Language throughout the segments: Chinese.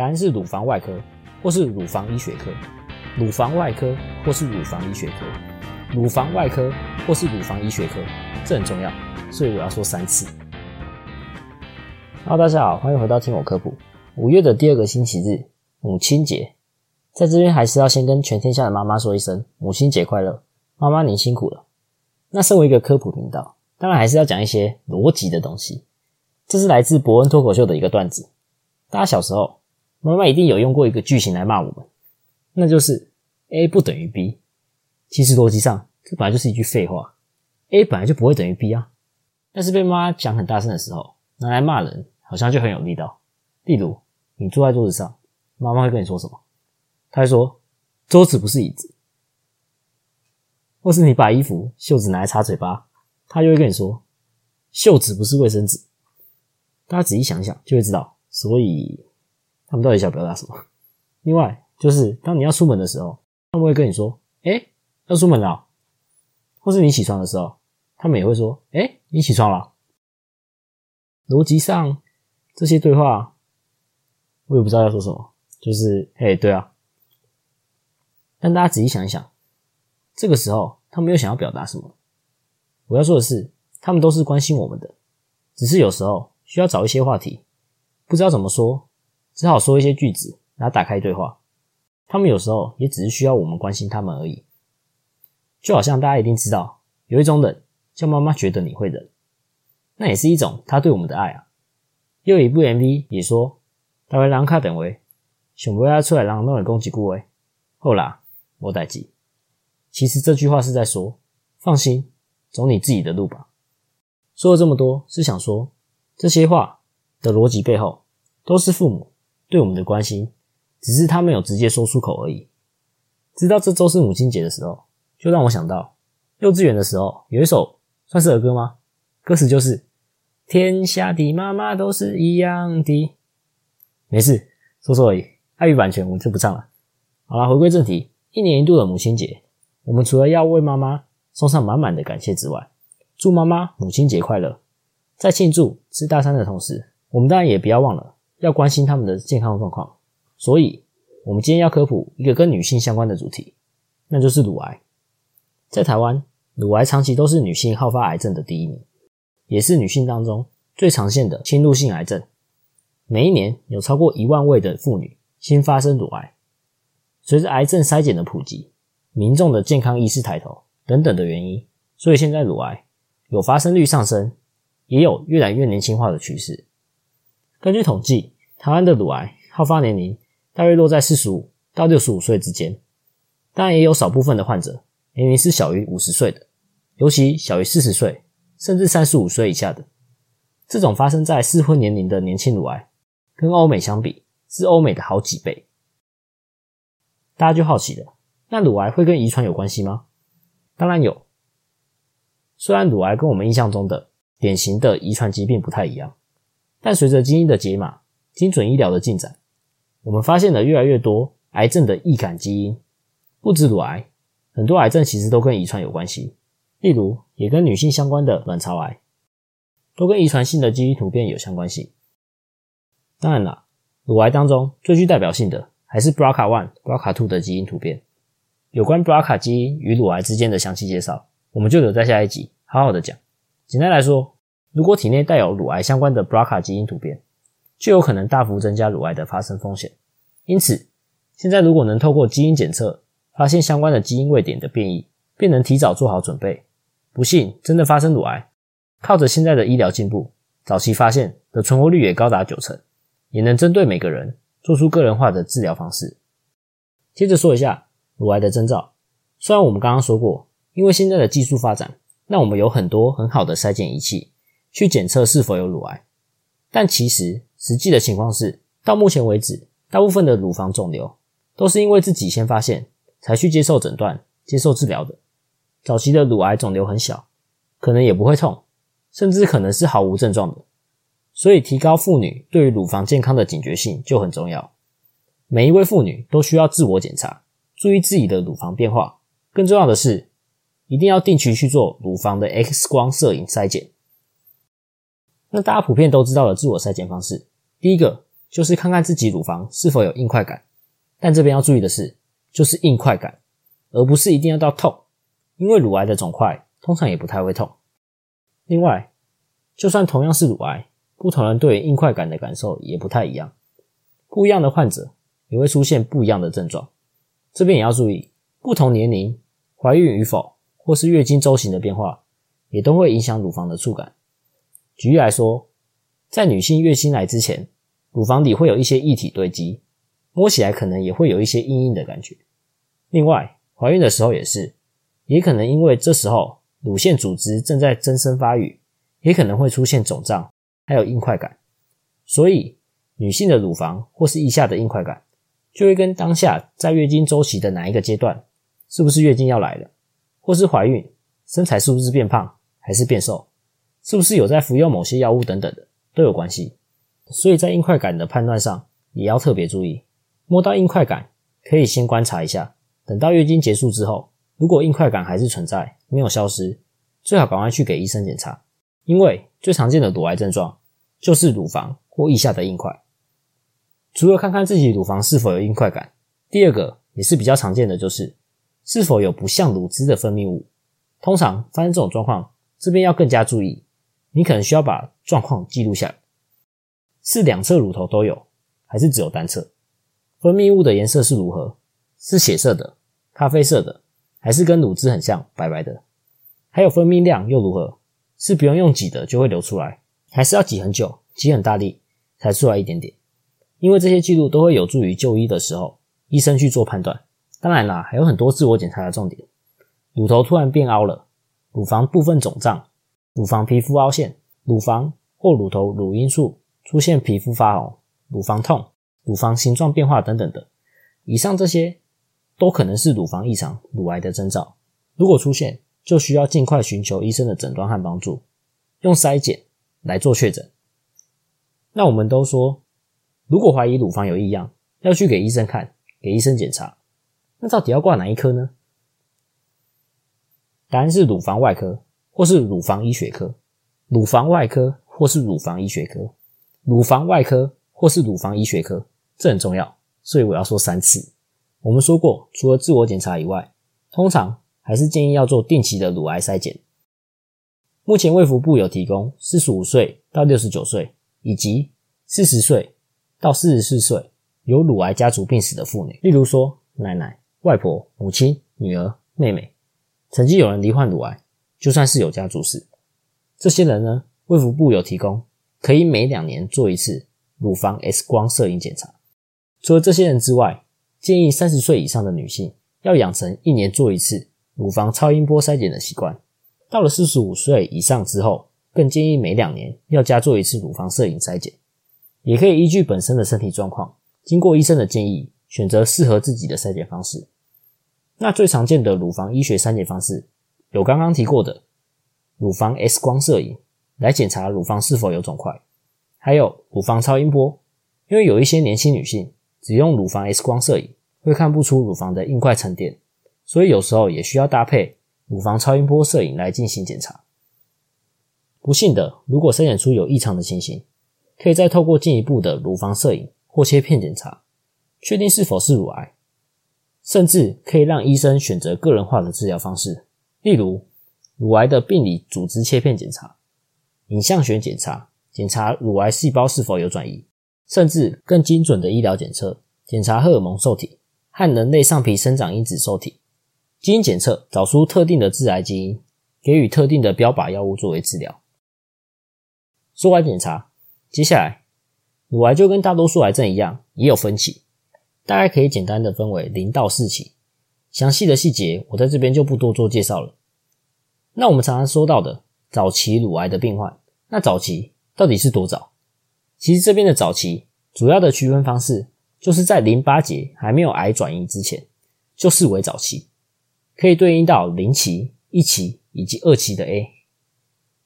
答案是乳房外科或是乳房医学科。乳房外科或是乳房医学科。乳房外科或是乳房医学科，这很重要，所以我要说三次。Hello，大家好，欢迎回到听我科普。五月的第二个星期日，母亲节，在这边还是要先跟全天下的妈妈说一声母亲节快乐，妈妈您辛苦了。那身为一个科普频道，当然还是要讲一些逻辑的东西。这是来自伯恩脱口秀的一个段子。大家小时候，妈妈一定有用过一个句型来骂我们，那就是 A 不等于 B。其实逻辑上，这本来就是一句废话。A 本来就不会等于 B 啊，但是被妈妈讲很大声的时候，拿来骂人，好像就很有力道。例如，你坐在桌子上，妈妈会跟你说什么？她会说：“桌子不是椅子。”或是你把衣服袖子拿来擦嘴巴，她又会跟你说：“袖子不是卫生纸。”大家仔细想想，就会知道。所以，他们到底想表达什么？另外，就是当你要出门的时候，他们会跟你说：“哎。”要出门了，或是你起床的时候，他们也会说：“哎，你起床了。”逻辑上，这些对话我也不知道要说什么，就是“嘿，对啊。”但大家仔细想一想，这个时候他们又想要表达什么？我要说的是，他们都是关心我们的，只是有时候需要找一些话题，不知道怎么说，只好说一些句子然后打开对话。他们有时候也只是需要我们关心他们而已。就好像大家一定知道，有一种冷叫妈妈觉得你会冷，那也是一种她对我们的爱啊。又一部 MV 也说，大卫让卡等位，想不要出来让弄人攻击顾威，后啦，我代记。其实这句话是在说，放心，走你自己的路吧。说了这么多，是想说这些话的逻辑背后，都是父母对我们的关心，只是他没有直接说出口而已。知道这周是母亲节的时候。就让我想到，幼稚园的时候有一首算是儿歌吗？歌词就是“天下的妈妈都是一样的”。没事，说说而已。碍于版权，我就不唱了。好了，回归正题，一年一度的母亲节，我们除了要为妈妈送上满满的感谢之外，祝妈妈母亲节快乐。在庆祝吃大餐的同时，我们当然也不要忘了要关心他们的健康状况。所以，我们今天要科普一个跟女性相关的主题，那就是乳癌。在台湾，乳癌长期都是女性好发癌症的第一名，也是女性当中最常见的侵入性癌症。每一年有超过一万位的妇女新发生乳癌。随着癌症筛检的普及，民众的健康意识抬头等等的原因，所以现在乳癌有发生率上升，也有越来越年轻化的趋势。根据统计，台湾的乳癌好发年龄大约落在四十五到六十五岁之间，当然也有少部分的患者。年龄是小于五十岁的，尤其小于四十岁，甚至三十五岁以下的，这种发生在适婚年龄的年轻乳癌，跟欧美相比是欧美的好几倍。大家就好奇了，那乳癌会跟遗传有关系吗？当然有。虽然乳癌跟我们印象中的典型的遗传疾病不太一样，但随着基因的解码、精准医疗的进展，我们发现了越来越多癌症的易感基因，不止乳癌。很多癌症其实都跟遗传有关系，例如也跟女性相关的卵巢癌，都跟遗传性的基因突变有相关性。当然了，乳癌当中最具代表性的还是 BRCA one、BRCA two 的基因突变。有关 BRCA 基因与乳癌之间的详细介绍，我们就留在下一集好好的讲。简单来说，如果体内带有乳癌相关的 BRCA 基因突变，就有可能大幅增加乳癌的发生风险。因此，现在如果能透过基因检测，发现相关的基因位点的变异，便能提早做好准备。不幸真的发生乳癌，靠着现在的医疗进步，早期发现的存活率也高达九成，也能针对每个人做出个人化的治疗方式。接着说一下乳癌的征兆。虽然我们刚刚说过，因为现在的技术发展，让我们有很多很好的筛检仪器去检测是否有乳癌，但其实实际的情况是，到目前为止，大部分的乳房肿瘤都是因为自己先发现。才去接受诊断、接受治疗的。早期的乳癌肿瘤很小，可能也不会痛，甚至可能是毫无症状的。所以，提高妇女对于乳房健康的警觉性就很重要。每一位妇女都需要自我检查，注意自己的乳房变化。更重要的是，一定要定期去做乳房的 X 光摄影筛检。那大家普遍都知道的自我筛检方式，第一个就是看看自己乳房是否有硬块感。但这边要注意的是，就是硬块感，而不是一定要到痛，因为乳癌的肿块通常也不太会痛。另外，就算同样是乳癌，不同人对于硬块感的感受也不太一样，不一样的患者也会出现不一样的症状。这边也要注意，不同年龄、怀孕与否，或是月经周期的变化，也都会影响乳房的触感。举例来说，在女性月经来之前，乳房底会有一些液体堆积，摸起来可能也会有一些硬硬的感觉。另外，怀孕的时候也是，也可能因为这时候乳腺组织正在增生发育，也可能会出现肿胀，还有硬块感。所以，女性的乳房或是腋下的硬块感。就会跟当下在月经周期的哪一个阶段，是不是月经要来了，或是怀孕，身材是不是变胖还是变瘦，是不是有在服用某些药物等等的都有关系。所以在硬块感的判断上也要特别注意。摸到硬块感可以先观察一下，等到月经结束之后，如果硬块感还是存在，没有消失，最好赶快去给医生检查，因为最常见的乳癌症状就是乳房或腋下的硬块。除了看看自己乳房是否有硬块感，第二个也是比较常见的就是是否有不像乳汁的分泌物。通常发生这种状况，这边要更加注意，你可能需要把状况记录下来，是两侧乳头都有，还是只有单侧？分泌物的颜色是如何？是血色的、咖啡色的，还是跟乳汁很像白白的？还有分泌量又如何？是不用用挤的就会流出来，还是要挤很久、挤很大力才出来一点点？因为这些记录都会有助于就医的时候，医生去做判断。当然啦，还有很多自我检查的重点：乳头突然变凹了，乳房部分肿胀，乳房皮肤凹陷，乳房或乳头乳晕处出现皮肤发红，乳房痛，乳房形状变化等等的。以上这些都可能是乳房异常、乳癌的征兆。如果出现，就需要尽快寻求医生的诊断和帮助，用筛检来做确诊。那我们都说。如果怀疑乳房有异样，要去给医生看，给医生检查。那到底要挂哪一科呢？答案是乳房外科，或是乳房医学科。乳房外科或是乳房医学科。乳房外科或是乳房医学科，这很重要，所以我要说三次。我们说过，除了自我检查以外，通常还是建议要做定期的乳癌筛检。目前卫福部有提供四十五岁到六十九岁，以及四十岁。到四十四岁有乳癌家族病史的妇女，例如说奶奶、外婆、母亲、女儿、妹妹，曾经有人罹患乳癌，就算是有家族史，这些人呢，卫福部有提供可以每两年做一次乳房 X 光摄影检查。除了这些人之外，建议三十岁以上的女性要养成一年做一次乳房超音波筛检的习惯。到了四十五岁以上之后，更建议每两年要加做一次乳房摄影筛检。也可以依据本身的身体状况，经过医生的建议，选择适合自己的筛检方式。那最常见的乳房医学筛检方式，有刚刚提过的乳房 X 光摄影来检查乳房是否有肿块，还有乳房超音波，因为有一些年轻女性只用乳房 X 光摄影会看不出乳房的硬块沉淀，所以有时候也需要搭配乳房超音波摄影来进行检查。不幸的，如果筛检出有异常的情形，可以再透过进一步的乳房摄影或切片检查，确定是否是乳癌，甚至可以让医生选择个人化的治疗方式，例如乳癌的病理组织切片检查、影像学检查，检查乳癌细胞是否有转移，甚至更精准的医疗检测，检查荷尔蒙受体和人类上皮生长因子受体，基因检测找出特定的致癌基因，给予特定的标靶药物作为治疗。说完检查。接下来，乳癌就跟大多数癌症一样，也有分期，大概可以简单的分为零到四期。详细的细节我在这边就不多做介绍了。那我们常常说到的早期乳癌的病患，那早期到底是多早？其实这边的早期主要的区分方式，就是在淋巴结还没有癌转移之前，就视为早期，可以对应到零期、一期以及二期的 A。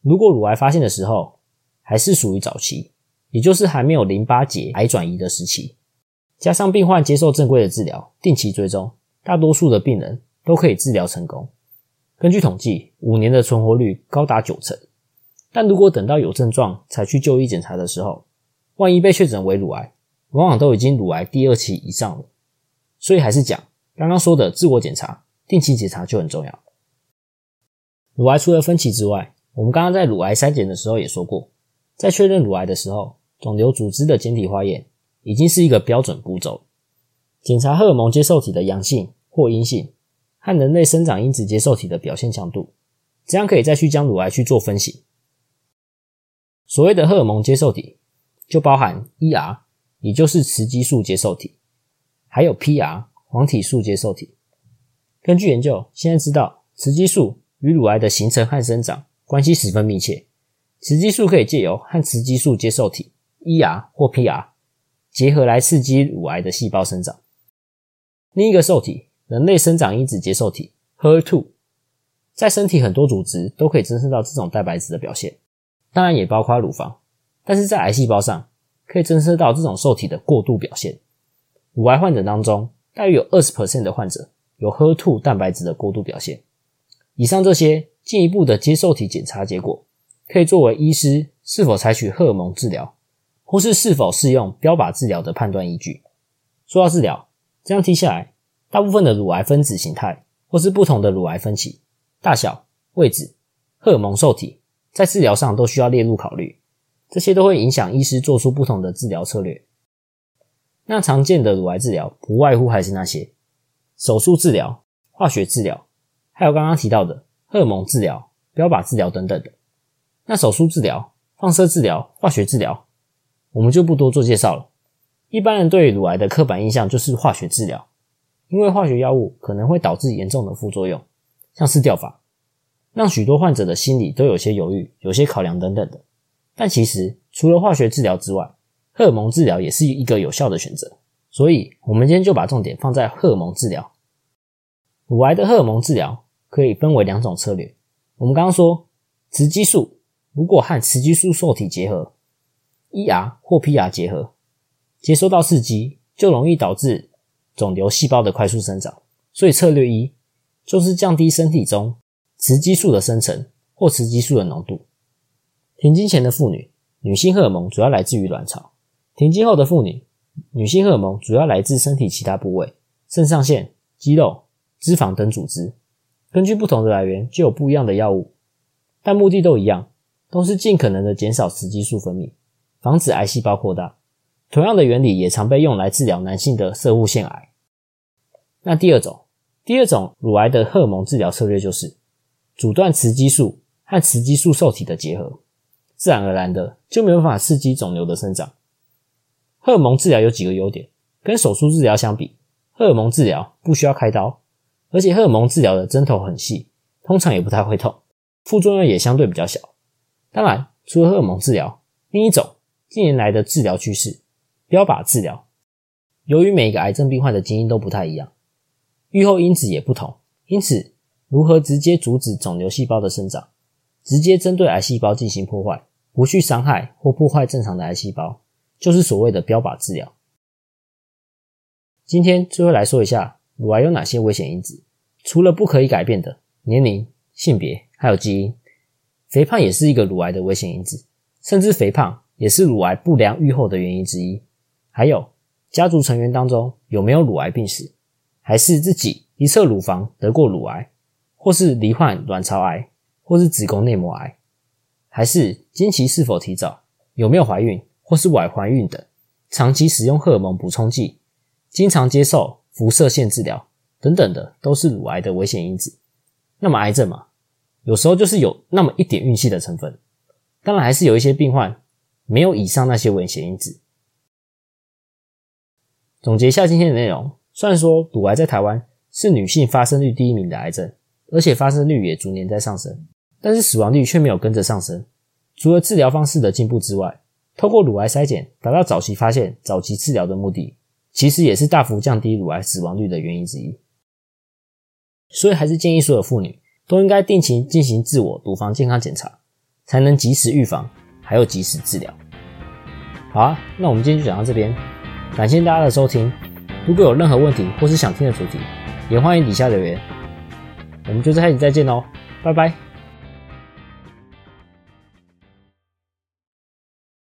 如果乳癌发现的时候，还是属于早期。也就是还没有淋巴结癌转移的时期，加上病患接受正规的治疗，定期追踪，大多数的病人都可以治疗成功。根据统计，五年的存活率高达九成。但如果等到有症状才去就医检查的时候，万一被确诊为乳癌，往往都已经乳癌第二期以上了。所以还是讲刚刚说的自我检查、定期检查就很重要。乳癌除了分期之外，我们刚刚在乳癌筛检的时候也说过，在确认乳癌的时候，肿瘤组织的简体化验已经是一个标准步骤。检查荷尔蒙接受体的阳性或阴性，和人类生长因子接受体的表现强度，这样可以再去将乳癌去做分析。所谓的荷尔蒙接受体，就包含 ER，也就是雌激素接受体，还有 PR 黄体素接受体。根据研究，现在知道雌激素与乳癌的形成和生长关系十分密切。雌激素可以借由和雌激素接受体 ER 或 PR 结合来刺激乳癌的细胞生长。另一个受体，人类生长因子接受体 HER2，在身体很多组织都可以侦测到这种蛋白质的表现，当然也包括乳房。但是在癌细胞上，可以侦测到这种受体的过度表现。乳癌患者当中，大约有二十 percent 的患者有 HER2 蛋白质的过度表现。以上这些进一步的接受体检查结果，可以作为医师是否采取荷尔蒙治疗，或是是否适用标靶治疗的判断依据。说到治疗，这样听下来，大部分的乳癌分子形态，或是不同的乳癌分期、大小、位置、荷尔蒙受体，在治疗上都需要列入考虑。这些都会影响医师做出不同的治疗策略。那常见的乳癌治疗，不外乎还是那些手术治疗、化学治疗，还有刚刚提到的荷尔蒙治疗、标靶治疗等等的。那手术治疗、放射治疗、化学治疗，我们就不多做介绍了。一般人对乳癌的刻板印象就是化学治疗，因为化学药物可能会导致严重的副作用，像是掉发，让许多患者的心理都有些犹豫、有些考量等等的。但其实除了化学治疗之外，荷尔蒙治疗也是一个有效的选择。所以，我们今天就把重点放在荷尔蒙治疗。乳癌的荷尔蒙治疗可以分为两种策略。我们刚刚说，雌激素如果和雌激素受体结合，ER 或 PR 结合，接收到刺激就容易导致肿瘤细胞的快速生长。所以策略一就是降低身体中雌激素的生成或雌激素的浓度。停经前的妇女，女性荷尔蒙主要来自于卵巢；停经后的妇女，女性荷尔蒙主要来自身体其他部位，肾上腺、肌肉、脂肪等组织。根据不同的来源，就有不一样的药物，但目的都一样，都是尽可能的减少雌激素分泌，防止癌细胞扩大。同样的原理也常被用来治疗男性的射物腺癌。那第二种，第二种乳癌的荷尔蒙治疗策略就是阻断雌激素和雌激素受体的结合。自然而然的就没有办法刺激肿瘤的生长。荷尔蒙治疗有几个优点，跟手术治疗相比，荷尔蒙治疗不需要开刀，而且荷尔蒙治疗的针头很细，通常也不太会痛，副作用也相对比较小。当然，除了荷尔蒙治疗，另一种近年来的治疗趋势——标靶治疗。由于每一个癌症病患的基因都不太一样，预后因子也不同，因此如何直接阻止肿瘤细胞的生长，直接针对癌细胞进行破坏。不去伤害或破坏正常的癌细胞，就是所谓的标靶治疗。今天最后来说一下乳癌有哪些危险因子。除了不可以改变的年龄、性别，还有基因，肥胖也是一个乳癌的危险因子，甚至肥胖也是乳癌不良预后的原因之一。还有家族成员当中有没有乳癌病史，还是自己一侧乳房得过乳癌，或是罹患卵巢癌，或是子宫内膜癌。还是经期是否提早，有没有怀孕或是晚怀孕等，长期使用荷尔蒙补充剂，经常接受辐射线治疗等等的，都是乳癌的危险因子。那么癌症嘛，有时候就是有那么一点运气的成分。当然，还是有一些病患没有以上那些危险因子。总结一下今天的内容，虽然说乳癌在台湾是女性发生率第一名的癌症，而且发生率也逐年在上升。但是死亡率却没有跟着上升。除了治疗方式的进步之外，透过乳癌筛检达到早期发现、早期治疗的目的，其实也是大幅降低乳癌死亡率的原因之一。所以还是建议所有妇女都应该定期进行自我乳房健康检查，才能及时预防，还有及时治疗。好啊，那我们今天就讲到这边，感谢大家的收听。如果有任何问题或是想听的主题，也欢迎底下留言。我们就在下期再见喽，拜拜。